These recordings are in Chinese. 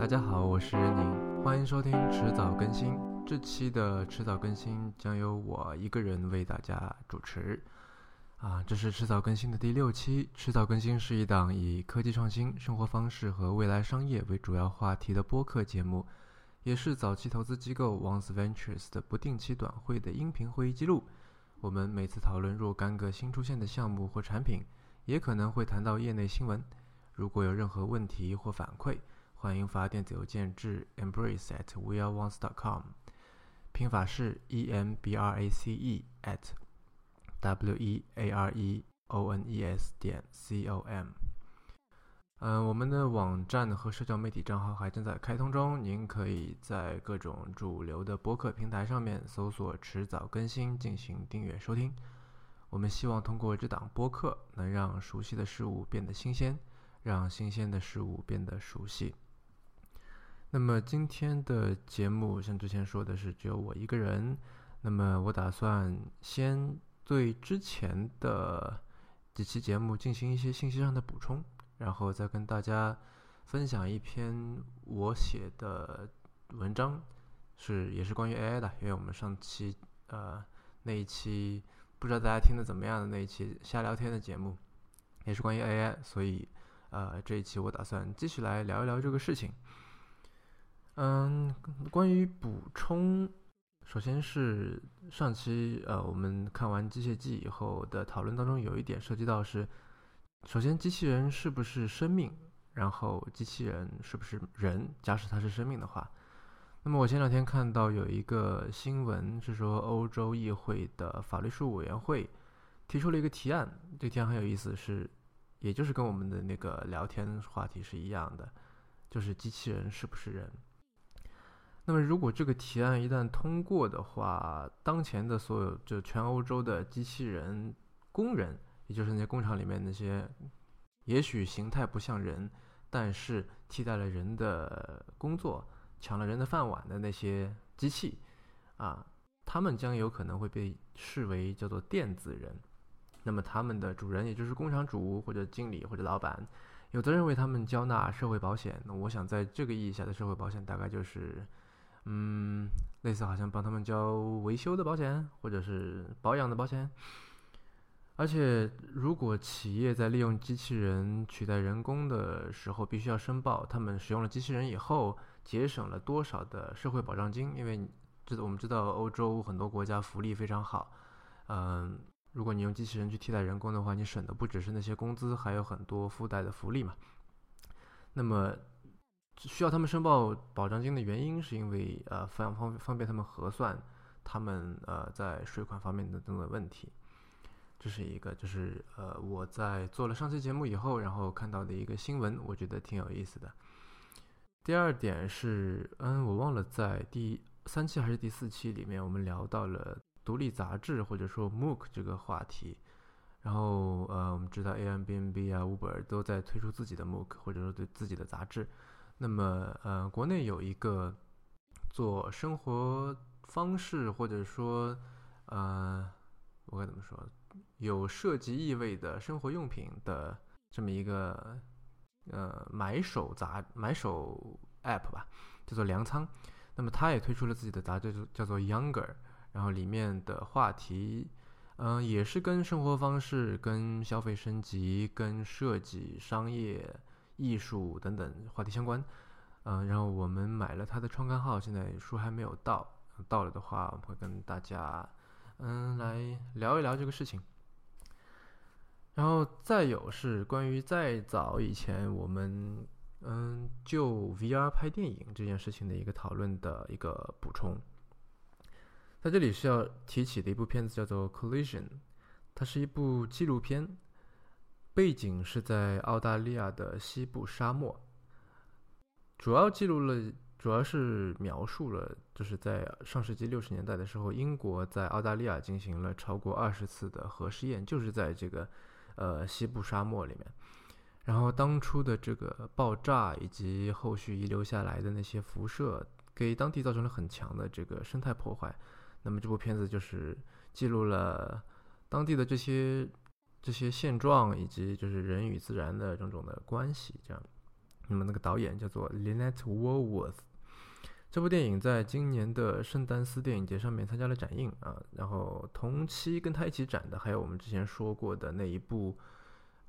大家好，我是任宁，欢迎收听迟早更新。这期的迟早更新将由我一个人为大家主持。啊，这是迟早更新的第六期。迟早更新是一档以科技创新、生活方式和未来商业为主要话题的播客节目，也是早期投资机构 Once Ventures 的不定期短会的音频会议记录。我们每次讨论若干个新出现的项目或产品，也可能会谈到业内新闻。如果有任何问题或反馈，欢迎发电子邮件至 embrace at weareones. dot com，拼法是 e m b r a c e at w e a r e o n e s 点 c o m。嗯，我们的网站和社交媒体账号还正在开通中，您可以在各种主流的播客平台上面搜索“迟早更新”进行订阅收听。我们希望通过这档播客，能让熟悉的事物变得新鲜，让新鲜的事物变得熟悉。那么今天的节目，像之前说的是只有我一个人。那么我打算先对之前的几期节目进行一些信息上的补充。然后再跟大家分享一篇我写的文章，是也是关于 AI 的，因为我们上期呃那一期不知道大家听的怎么样的那一期瞎聊天的节目，也是关于 AI，所以呃这一期我打算继续来聊一聊这个事情。嗯，关于补充，首先是上期呃我们看完机械记以后的讨论当中有一点涉及到是。首先，机器人是不是生命？然后，机器人是不是人？假使它是生命的话，那么我前两天看到有一个新闻是说，欧洲议会的法律事务委员会提出了一个提案。这个提案很有意思，是也就是跟我们的那个聊天话题是一样的，就是机器人是不是人？那么，如果这个提案一旦通过的话，当前的所有就全欧洲的机器人工人。也就是那些工厂里面那些，也许形态不像人，但是替代了人的工作、抢了人的饭碗的那些机器，啊，他们将有可能会被视为叫做电子人。那么他们的主人，也就是工厂主或者经理或者老板，有责任为他们交纳社会保险。那我想在这个意义下的社会保险，大概就是，嗯，类似好像帮他们交维修的保险或者是保养的保险。而且，如果企业在利用机器人取代人工的时候，必须要申报他们使用了机器人以后节省了多少的社会保障金。因为，这我们知道欧洲很多国家福利非常好。嗯，如果你用机器人去替代人工的话，你省的不只是那些工资，还有很多附带的福利嘛。那么，需要他们申报保障金的原因，是因为呃方方方便他们核算他们呃在税款方面的等等问题。这是一个，就是呃，我在做了上期节目以后，然后看到的一个新闻，我觉得挺有意思的。第二点是，嗯，我忘了在第三期还是第四期里面，我们聊到了独立杂志或者说 MOOC 这个话题。然后呃，我们知道 a m b n b 啊，Uber 都在推出自己的 MOOC 或者说对自己的杂志。那么呃，国内有一个做生活方式或者说呃，我该怎么说？有设计意味的生活用品的这么一个呃买手杂买手 app 吧，叫做粮仓。那么它也推出了自己的杂志，叫做 Younger。然后里面的话题，嗯，也是跟生活方式、跟消费升级、跟设计、商业、艺术等等话题相关。嗯，然后我们买了他的创刊号，现在书还没有到，到了的话，我们会跟大家。嗯，来聊一聊这个事情。然后再有是关于再早以前我们嗯就 VR 拍电影这件事情的一个讨论的一个补充。在这里是要提起的一部片子叫做《Collision》，它是一部纪录片，背景是在澳大利亚的西部沙漠，主要记录了。主要是描述了，就是在上世纪六十年代的时候，英国在澳大利亚进行了超过二十次的核试验，就是在这个呃西部沙漠里面。然后当初的这个爆炸以及后续遗留下来的那些辐射，给当地造成了很强的这个生态破坏。那么这部片子就是记录了当地的这些这些现状，以及就是人与自然的种种的关系，这样。那么那个导演叫做 Lynette Walworth。这部电影在今年的圣丹斯电影节上面参加了展映啊，然后同期跟他一起展的还有我们之前说过的那一部，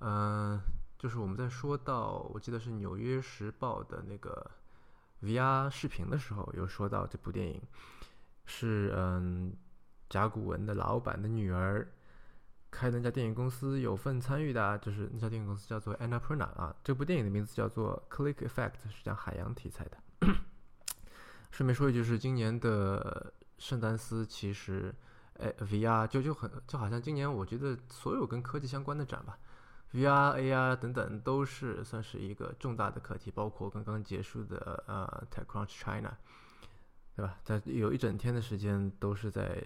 嗯，就是我们在说到我记得是《纽约时报》的那个 VR 视频的时候，有说到这部电影是嗯甲骨文的老板的女儿开那家电影公司有份参与的，就是那家电影公司叫做 Annapurna 啊，这部电影的名字叫做 Click Effect，是讲海洋题材的。顺便说一句，是今年的圣丹斯，其实，哎，VR 就就很就好像今年我觉得所有跟科技相关的展吧，VR、AR 等等都是算是一个重大的课题，包括刚刚结束的呃 TechCrunch China，对吧？在有一整天的时间都是在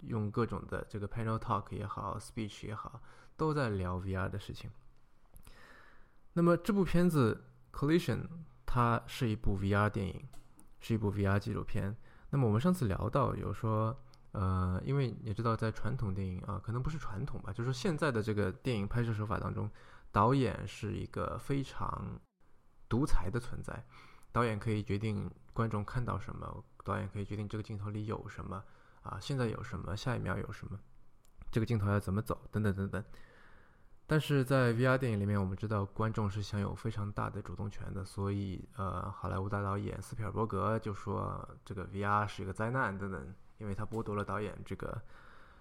用各种的这个 Panel Talk 也好，Speech 也好，都在聊 VR 的事情。那么这部片子 Collision 它是一部 VR 电影。是一部 VR 纪录片。那么我们上次聊到有说，呃，因为你知道，在传统电影啊，可能不是传统吧，就是说现在的这个电影拍摄手法当中，导演是一个非常独裁的存在。导演可以决定观众看到什么，导演可以决定这个镜头里有什么啊，现在有什么，下一秒有什么，这个镜头要怎么走，等等等等。但是在 VR 电影里面，我们知道观众是享有非常大的主动权的，所以呃，好莱坞大导演斯皮尔伯格就说这个 VR 是一个灾难等等，因为他剥夺了导演这个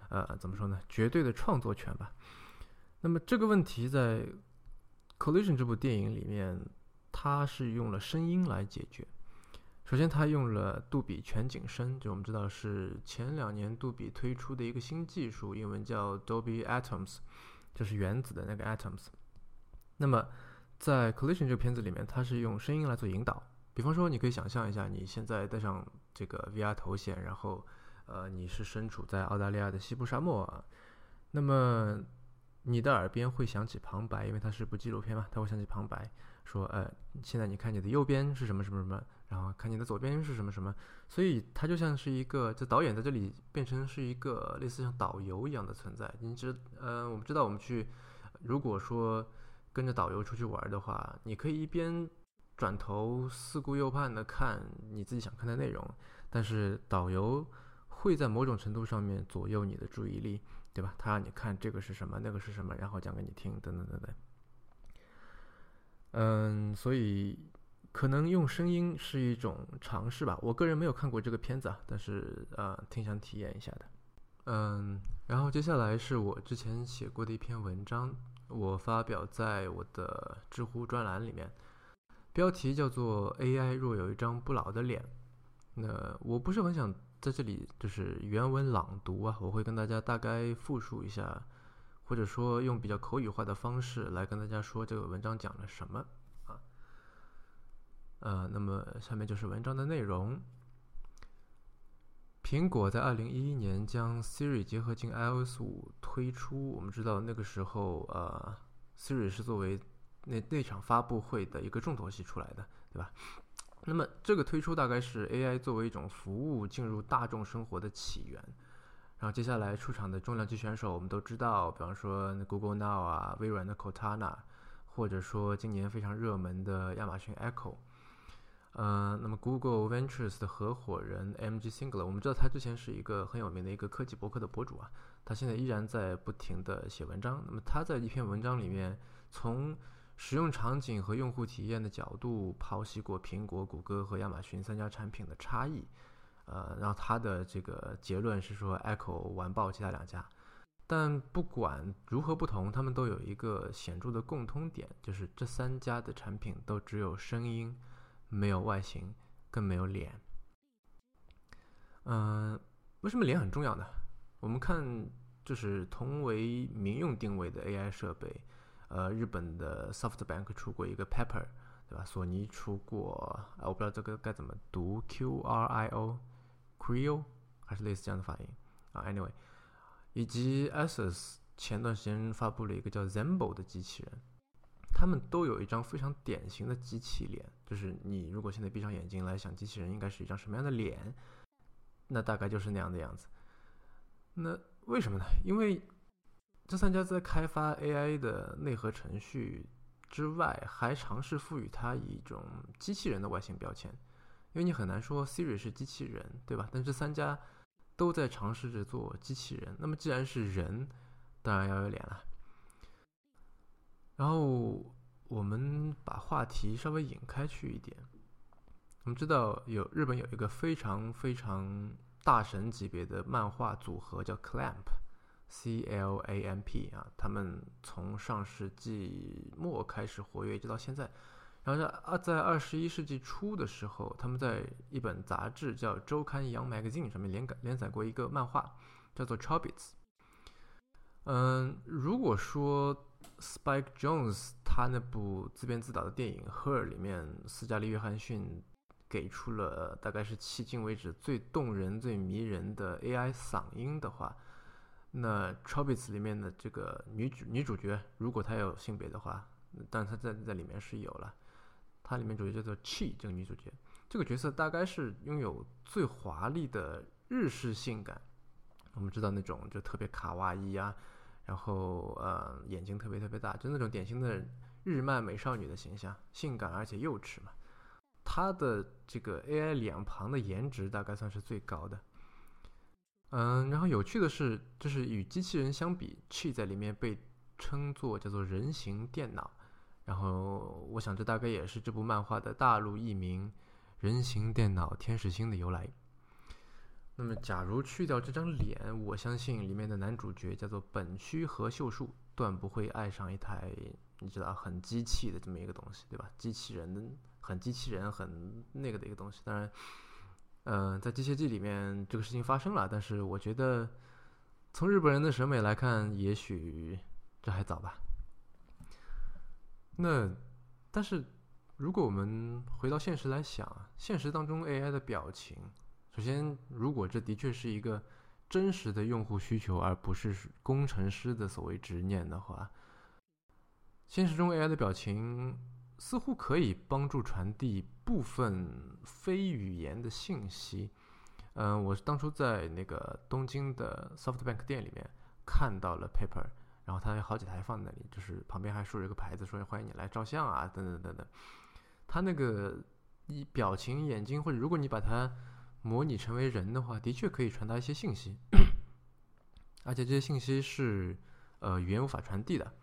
呃怎么说呢，绝对的创作权吧。那么这个问题在《Collision》这部电影里面，它是用了声音来解决。首先，它用了杜比全景声，就我们知道是前两年杜比推出的一个新技术，英文叫 Dolby Atoms。就是原子的那个 atoms。那么，在 collision 这个片子里面，它是用声音来做引导。比方说，你可以想象一下，你现在戴上这个 VR 头显，然后，呃，你是身处在澳大利亚的西部沙漠啊，那么你的耳边会响起旁白，因为它是部纪录片嘛，它会响起旁白，说，呃，现在你看你的右边是什么什么什么，然后看你的左边是什么什么，所以它就像是一个，这导演在这里变成是一个类似像导游一样的存在。你知，呃，我们知道我们去，如果说跟着导游出去玩的话，你可以一边转头四顾右盼的看你自己想看的内容，但是导游会在某种程度上面左右你的注意力，对吧？他让你看这个是什么，那个是什么，然后讲给你听，等等等等。嗯，所以。可能用声音是一种尝试吧，我个人没有看过这个片子啊，但是呃挺想体验一下的。嗯，然后接下来是我之前写过的一篇文章，我发表在我的知乎专栏里面，标题叫做 “AI 若有一张不老的脸”。那我不是很想在这里就是原文朗读啊，我会跟大家大概复述一下，或者说用比较口语化的方式来跟大家说这个文章讲了什么。呃，那么下面就是文章的内容。苹果在二零一一年将 Siri 结合进 iOS 五推出。我们知道那个时候，呃，Siri 是作为那那场发布会的一个重头戏出来的，对吧？那么这个推出大概是 AI 作为一种服务进入大众生活的起源。然后接下来出场的重量级选手，我们都知道，比方说 Google Now 啊，微软的 Cortana，或者说今年非常热门的亚马逊 Echo。呃，那么 Google Ventures 的合伙人 M.G. Singler，我们知道他之前是一个很有名的一个科技博客的博主啊，他现在依然在不停的写文章。那么他在一篇文章里面，从使用场景和用户体验的角度剖析过苹果、谷歌和亚马逊三家产品的差异。呃，然后他的这个结论是说，Echo 完爆其他两家。但不管如何不同，他们都有一个显著的共通点，就是这三家的产品都只有声音。没有外形，更没有脸。嗯，为什么脸很重要呢？我们看，就是同为民用定位的 AI 设备，呃，日本的 SoftBank 出过一个 Pepper，对吧？索尼出过，啊，我不知道这个该怎么读，Q R I O，Creo，还是类似这样的发音啊？Anyway，以及 Asus 前段时间发布了一个叫 Zembo 的机器人。他们都有一张非常典型的机器脸，就是你如果现在闭上眼睛来想机器人应该是一张什么样的脸，那大概就是那样的样子。那为什么呢？因为这三家在开发 AI 的内核程序之外，还尝试赋予它一种机器人的外形标签，因为你很难说 Siri 是机器人，对吧？但这三家都在尝试着做机器人。那么既然是人，当然要有脸了。然后我们把话题稍微引开去一点，我们知道有日本有一个非常非常大神级别的漫画组合叫 Clamp，C L A M P 啊，他们从上世纪末开始活跃，一直到现在。然后在二，在二十一世纪初的时候，他们在一本杂志叫《周刊 Young Magazine》上面连载连载过一个漫画，叫做《Chobits》。嗯，如果说 Spike Jones 他那部自编自导的电影《Her》里面，斯嘉丽·约翰逊给出了大概是迄今为止最动人、最迷人的 AI 嗓音的话，那《Chobits》里面的这个女主女主角，如果她有性别的话，但她在在里面是有了。它里面主角叫做 Chi，这个女主角，这个角色大概是拥有最华丽的日式性感。我们知道那种就特别卡哇伊啊，然后呃眼睛特别特别大，就那种典型的日漫美少女的形象，性感而且幼稚嘛。她的这个 AI 两旁的颜值大概算是最高的。嗯，然后有趣的是，就是与机器人相比，Chi 在里面被称作叫做人形电脑。然后，我想这大概也是这部漫画的大陆译名“人形电脑天使星”的由来。那么，假如去掉这张脸，我相信里面的男主角叫做本须和秀树，断不会爱上一台你知道很机器的这么一个东西，对吧？机器人很机器人很那个的一个东西。当然，嗯，在《机械姬》里面这个事情发生了，但是我觉得从日本人的审美来看，也许这还早吧。那，但是，如果我们回到现实来想，现实当中 AI 的表情，首先，如果这的确是一个真实的用户需求，而不是工程师的所谓执念的话，现实中 AI 的表情似乎可以帮助传递部分非语言的信息。嗯，我当初在那个东京的 SoftBank 店里面看到了 Paper。然后它有好几台放在那里，就是旁边还竖着一个牌子，说欢迎你来照相啊，等等等等。它那个一表情、眼睛，或者如果你把它模拟成为人的话，的确可以传达一些信息，而且这些信息是呃语言无法传递的。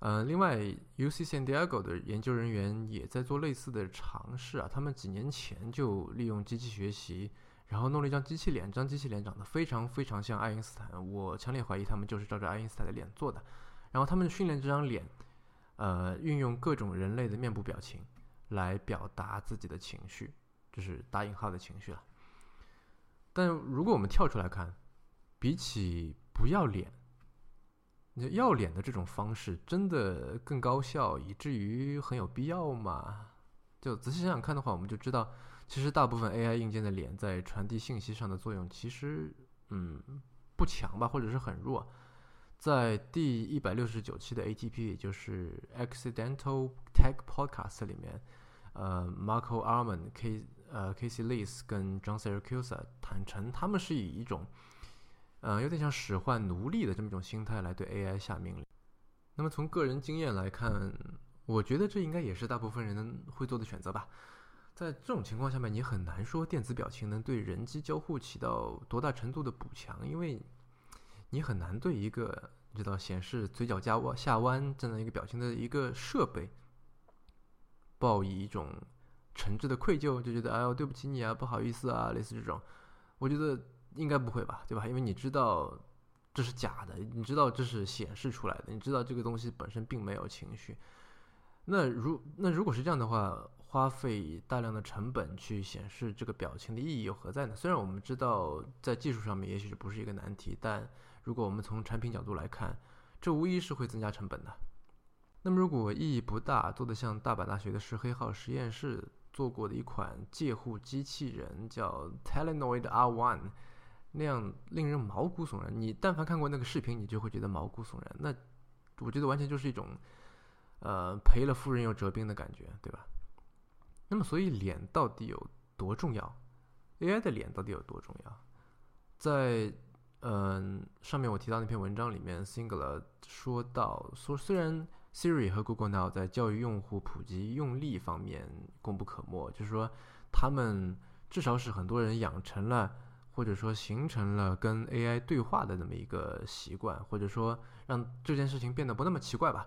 呃，另外，UC San Diego 的研究人员也在做类似的尝试啊，他们几年前就利用机器学习。然后弄了一张机器脸，这张机器脸长得非常非常像爱因斯坦，我强烈怀疑他们就是照着爱因斯坦的脸做的。然后他们训练这张脸，呃，运用各种人类的面部表情来表达自己的情绪，就是打引号的情绪了。但如果我们跳出来看，比起不要脸，你要脸的这种方式真的更高效，以至于很有必要吗？就仔细想想看的话，我们就知道。其实大部分 AI 硬件的脸在传递信息上的作用，其实嗯不强吧，或者是很弱。在第一百六十九期的 ATP，也就是 Accidental Tech Podcast 里面，呃，Marco Arman、K 呃 Casey Lees 跟 John Seracusa 坦诚，他们是以一种呃有点像使唤奴隶的这么一种心态来对 AI 下命令。那么从个人经验来看，我觉得这应该也是大部分人会做的选择吧。在这种情况下面，你很难说电子表情能对人机交互起到多大程度的补强，因为你很难对一个你知道显示嘴角加弯下弯这样一个表情的一个设备，抱以一种诚挚的愧疚，就觉得哎呦对不起你啊，不好意思啊，类似这种，我觉得应该不会吧，对吧？因为你知道这是假的，你知道这是显示出来的，你知道这个东西本身并没有情绪。那如那如果是这样的话。花费大量的成本去显示这个表情的意义又何在呢？虽然我们知道在技术上面也许不是一个难题，但如果我们从产品角度来看，这无疑是会增加成本的。那么如果意义不大，做的像大阪大学的石黑号实验室做过的一款介护机器人叫 Telenoid R1 那样令人毛骨悚然，你但凡看过那个视频，你就会觉得毛骨悚然。那我觉得完全就是一种呃赔了夫人又折兵的感觉，对吧？那么，所以脸到底有多重要？AI 的脸到底有多重要？在嗯，上面我提到那篇文章里面，Singular 说到说，虽然 Siri 和 Google Now 在教育用户普及用力方面功不可没，就是说他们至少使很多人养成了，或者说形成了跟 AI 对话的那么一个习惯，或者说让这件事情变得不那么奇怪吧。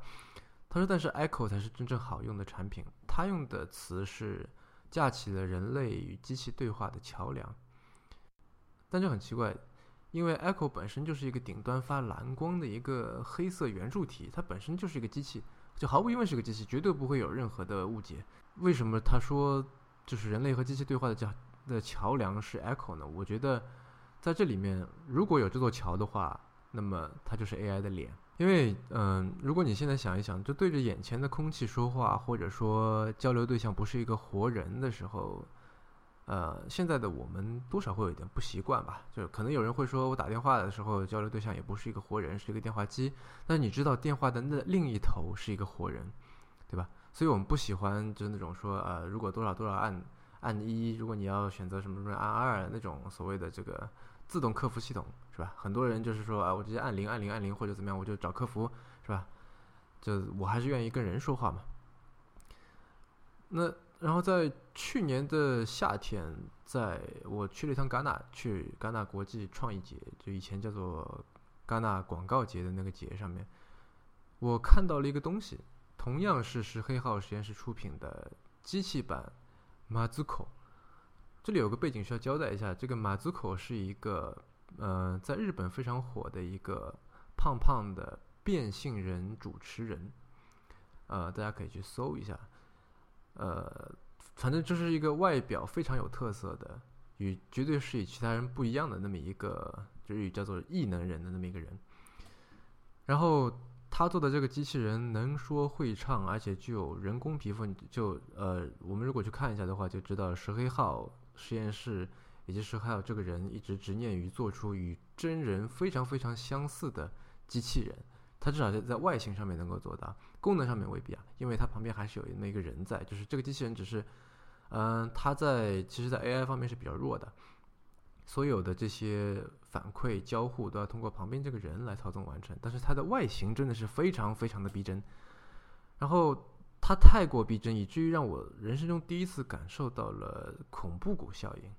他说，但是 Echo 才是真正好用的产品。他用的词是架起了人类与机器对话的桥梁。但这很奇怪。因为 Echo 本身就是一个顶端发蓝光的一个黑色圆柱体，它本身就是一个机器，就毫无疑问是个机器，绝对不会有任何的误解。为什么他说就是人类和机器对话的桥的桥梁是 Echo 呢？我觉得在这里面如果有这座桥的话，那么它就是 AI 的脸。因为嗯，如果你现在想一想，就对着眼前的空气说话，或者说交流对象不是一个活人的时候。呃，现在的我们多少会有一点不习惯吧，就是可能有人会说，我打电话的时候交流对象也不是一个活人，是一个电话机。但你知道电话的那另一头是一个活人，对吧？所以我们不喜欢就是那种说，呃，如果多少多少按按一，如果你要选择什么什么按二那种所谓的这个自动客服系统，是吧？很多人就是说，啊，我直接按零按零按零或者怎么样，我就找客服，是吧？就我还是愿意跟人说话嘛。那。然后在去年的夏天，在我去了一趟戛纳，去戛纳国际创意节，就以前叫做戛纳广告节的那个节上面，我看到了一个东西，同样是石黑号实验室出品的机器版马祖口。这里有个背景需要交代一下，这个马祖口是一个呃，在日本非常火的一个胖胖的变性人主持人，呃，大家可以去搜一下。呃，反正就是一个外表非常有特色的，与绝对是与其他人不一样的那么一个，就是叫做异能人的那么一个人。然后他做的这个机器人能说会唱，而且具有人工皮肤。就呃，我们如果去看一下的话，就知道石黑号实验室以及石黑号这个人一直执念于做出与真人非常非常相似的机器人。它至少在在外形上面能够做到，功能上面未必啊，因为它旁边还是有那一个人在，就是这个机器人只是，嗯，它在其实，在 AI 方面是比较弱的，所有的这些反馈交互都要通过旁边这个人来操纵完成，但是它的外形真的是非常非常的逼真，然后它太过逼真，以至于让我人生中第一次感受到了恐怖谷效应，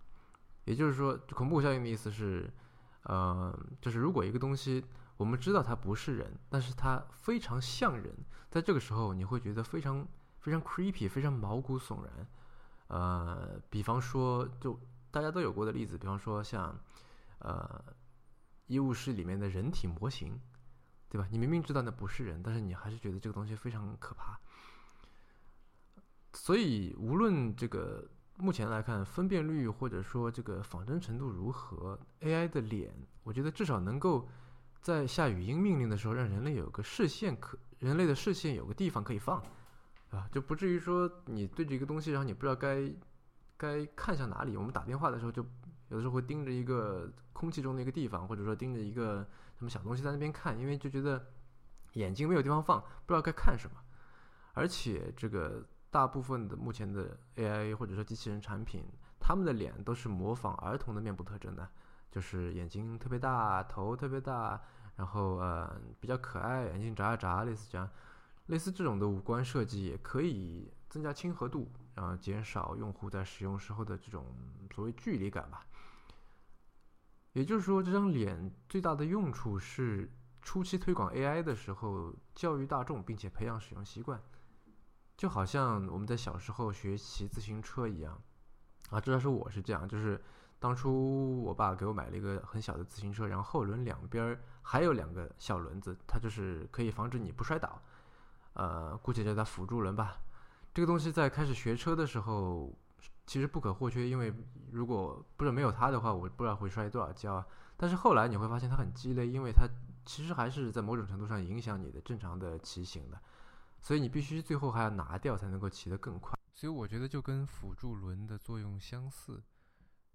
也就是说，恐怖效应的意思是，呃，就是如果一个东西。我们知道它不是人，但是它非常像人，在这个时候你会觉得非常非常 creepy，非常毛骨悚然。呃，比方说，就大家都有过的例子，比方说像呃医务室里面的人体模型，对吧？你明明知道那不是人，但是你还是觉得这个东西非常可怕。所以，无论这个目前来看分辨率或者说这个仿真程度如何，AI 的脸，我觉得至少能够。在下语音命令的时候，让人类有个视线可，人类的视线有个地方可以放，啊，就不至于说你对着一个东西，然后你不知道该该看向哪里。我们打电话的时候，就有的时候会盯着一个空气中的一个地方，或者说盯着一个什么小东西在那边看，因为就觉得眼睛没有地方放，不知道该看什么。而且这个大部分的目前的 AI 或者说机器人产品，他们的脸都是模仿儿童的面部特征的。就是眼睛特别大，头特别大，然后呃比较可爱，眼睛眨啊眨，类似这样，类似这种的五官设计也可以增加亲和度，然后减少用户在使用时候的这种所谓距离感吧。也就是说，这张脸最大的用处是初期推广 AI 的时候教育大众，并且培养使用习惯，就好像我们在小时候学骑自行车一样啊，至少是我是这样，就是。当初我爸给我买了一个很小的自行车，然后后轮两边儿还有两个小轮子，它就是可以防止你不摔倒，呃，姑且叫它辅助轮吧。这个东西在开始学车的时候其实不可或缺，因为如果不是没有它的话，我不知道会摔多少跤啊。但是后来你会发现它很鸡肋，因为它其实还是在某种程度上影响你的正常的骑行的，所以你必须最后还要拿掉才能够骑得更快。所以我觉得就跟辅助轮的作用相似。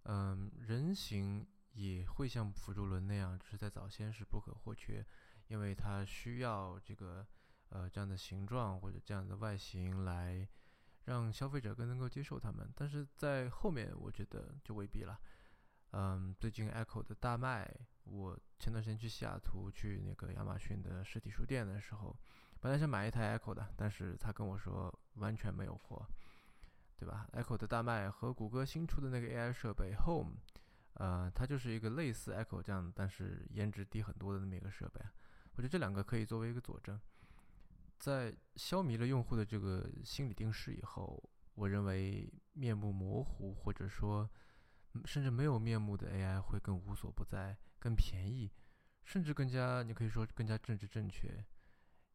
嗯，人形也会像辅助轮那样，只是在早先是不可或缺，因为它需要这个呃这样的形状或者这样的外形来让消费者更能够接受它们。但是在后面，我觉得就未必了。嗯，最近 Echo 的大卖，我前段时间去西雅图去那个亚马逊的实体书店的时候，本来想买一台 Echo 的，但是他跟我说完全没有货，对吧？Echo 的大卖和谷歌新出的那个 AI 设备 Home，呃，它就是一个类似 Echo 这样，但是颜值低很多的那么一个设备。我觉得这两个可以作为一个佐证，在消弭了用户的这个心理定势以后，我认为面目模糊或者说甚至没有面目的 AI 会更无所不在、更便宜，甚至更加你可以说更加政治正确。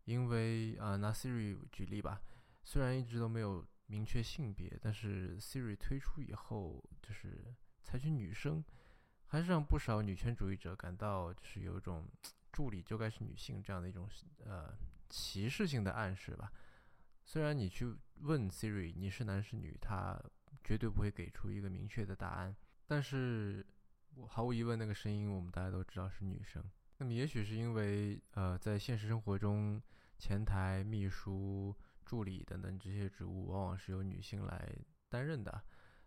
因为啊，拿 Siri 举例吧，虽然一直都没有明确性别，但是 Siri 推出以后，就是采取女生，还是让不少女权主义者感到就是有一种。助理就该是女性这样的一种呃歧视性的暗示吧。虽然你去问 Siri 你是男是女，它绝对不会给出一个明确的答案，但是我毫无疑问那个声音我们大家都知道是女生。那么也许是因为呃在现实生活中，前台、秘书、助理等等这些职务往往是由女性来担任的。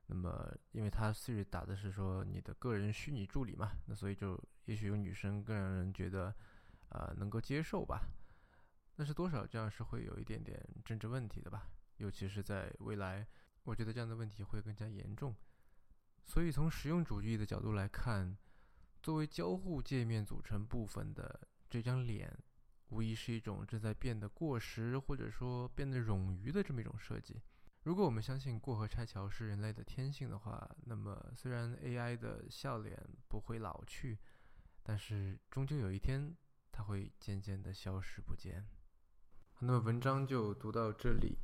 那么，因为它 Siri 打的是说你的个人虚拟助理嘛，那所以就也许有女生更让人觉得，啊，能够接受吧。但是多少这样是会有一点点政治问题的吧，尤其是在未来，我觉得这样的问题会更加严重。所以从实用主义的角度来看，作为交互界面组成部分的这张脸，无疑是一种正在变得过时或者说变得冗余的这么一种设计。如果我们相信过河拆桥是人类的天性的话，那么虽然 AI 的笑脸不会老去，但是终究有一天它会渐渐的消失不见。那么文章就读到这里，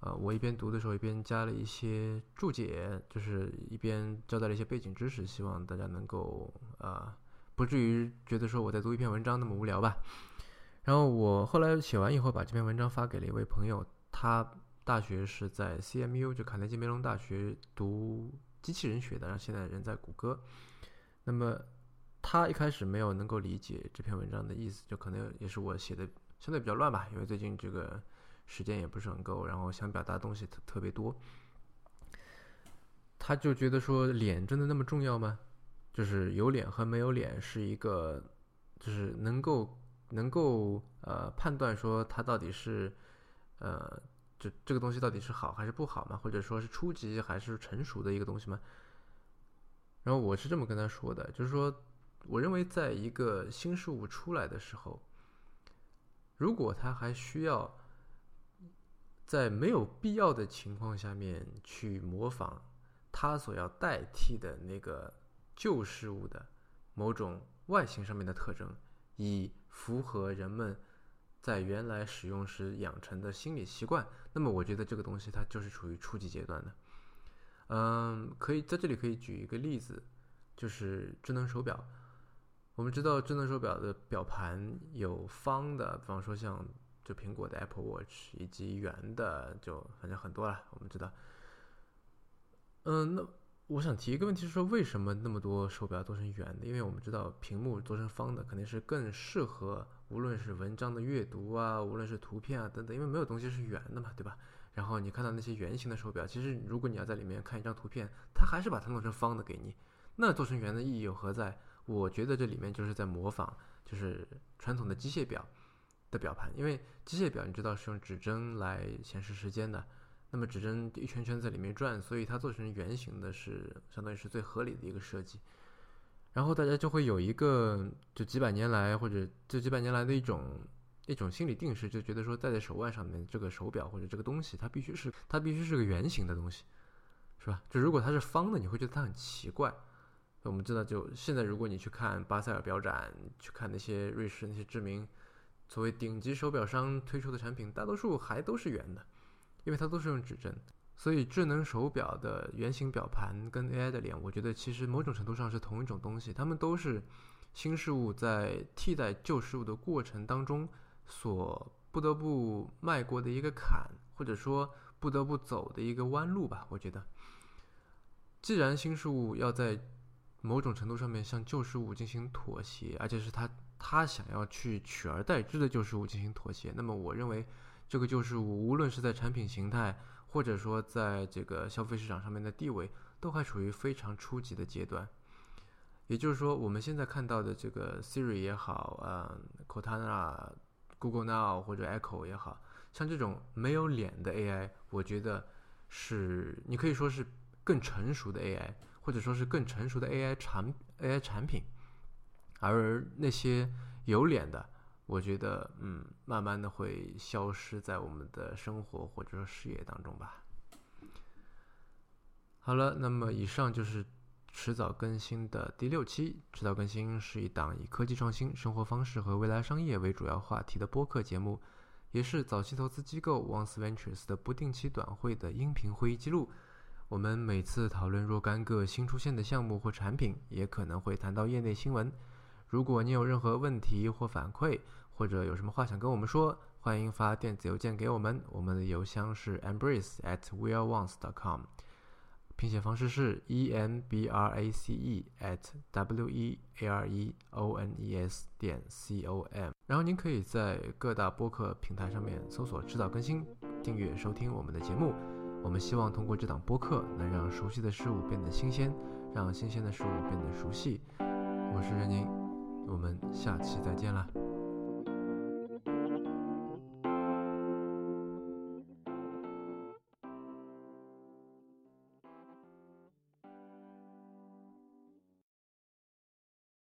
呃，我一边读的时候一边加了一些注解，就是一边交代了一些背景知识，希望大家能够啊不至于觉得说我在读一篇文章那么无聊吧。然后我后来写完以后，把这篇文章发给了一位朋友，他。大学是在 CMU，就卡内基梅隆大学读机器人学的，然后现在人在谷歌。那么他一开始没有能够理解这篇文章的意思，就可能也是我写的相对比较乱吧，因为最近这个时间也不是很够，然后想表达的东西特特别多。他就觉得说脸真的那么重要吗？就是有脸和没有脸是一个，就是能够能够呃判断说他到底是呃。这这个东西到底是好还是不好嘛？或者说是初级还是成熟的一个东西吗？然后我是这么跟他说的，就是说，我认为在一个新事物出来的时候，如果它还需要在没有必要的情况下面去模仿它所要代替的那个旧事物的某种外形上面的特征，以符合人们。在原来使用时养成的心理习惯，那么我觉得这个东西它就是处于初级阶段的。嗯，可以在这里可以举一个例子，就是智能手表。我们知道智能手表的表盘有方的，比方说像就苹果的 Apple Watch，以及圆的，就反正很多了。我们知道，嗯，那。我想提一个问题，是说为什么那么多手表做成圆的？因为我们知道屏幕做成方的肯定是更适合，无论是文章的阅读啊，无论是图片啊等等，因为没有东西是圆的嘛，对吧？然后你看到那些圆形的手表，其实如果你要在里面看一张图片，它还是把它弄成方的给你，那做成圆的意义又何在？我觉得这里面就是在模仿，就是传统的机械表的表盘，因为机械表你知道是用指针来显示时间的。那么指针一圈圈在里面转，所以它做成圆形的是相当于是最合理的一个设计。然后大家就会有一个就几百年来或者这几百年来的一种一种心理定势，就觉得说戴在手腕上面这个手表或者这个东西，它必须是它必须是个圆形的东西，是吧？就如果它是方的，你会觉得它很奇怪。我们知道，就现在如果你去看巴塞尔表展，去看那些瑞士那些知名所谓顶级手表商推出的产品，大多数还都是圆的。因为它都是用指针，所以智能手表的圆形表盘跟 AI 的脸，我觉得其实某种程度上是同一种东西。它们都是新事物在替代旧事物的过程当中所不得不迈过的一个坎，或者说不得不走的一个弯路吧。我觉得，既然新事物要在某种程度上面向旧事物进行妥协，而且是他他想要去取而代之的旧事物进行妥协，那么我认为。这个就是无论是在产品形态，或者说在这个消费市场上面的地位，都还处于非常初级的阶段。也就是说，我们现在看到的这个 Siri 也好，呃，Cortana、Google Now 或者 Echo 也好像这种没有脸的 AI，我觉得是你可以说是更成熟的 AI，或者说是更成熟的 AI 产 AI 产品，而那些有脸的，我觉得嗯，慢慢的会消失在我们的生活或者说事业当中吧。好了，那么以上就是迟早更新的第六期。迟早更新是一档以科技创新、生活方式和未来商业为主要话题的播客节目，也是早期投资机构 Once Ventures 的不定期短会的音频会议记录。我们每次讨论若干个新出现的项目或产品，也可能会谈到业内新闻。如果你有任何问题或反馈，或者有什么话想跟我们说，欢迎发电子邮件给我们。我们的邮箱是 embrace at weareones.com，拼写方式是 e m b r a c e at w e a r e o n e s 点 c o m。然后您可以在各大播客平台上面搜索“迟早更新”，订阅收听我们的节目。我们希望通过这档播客，能让熟悉的事物变得新鲜，让新鲜的事物变得熟悉。我是任宁。我们下期再见啦。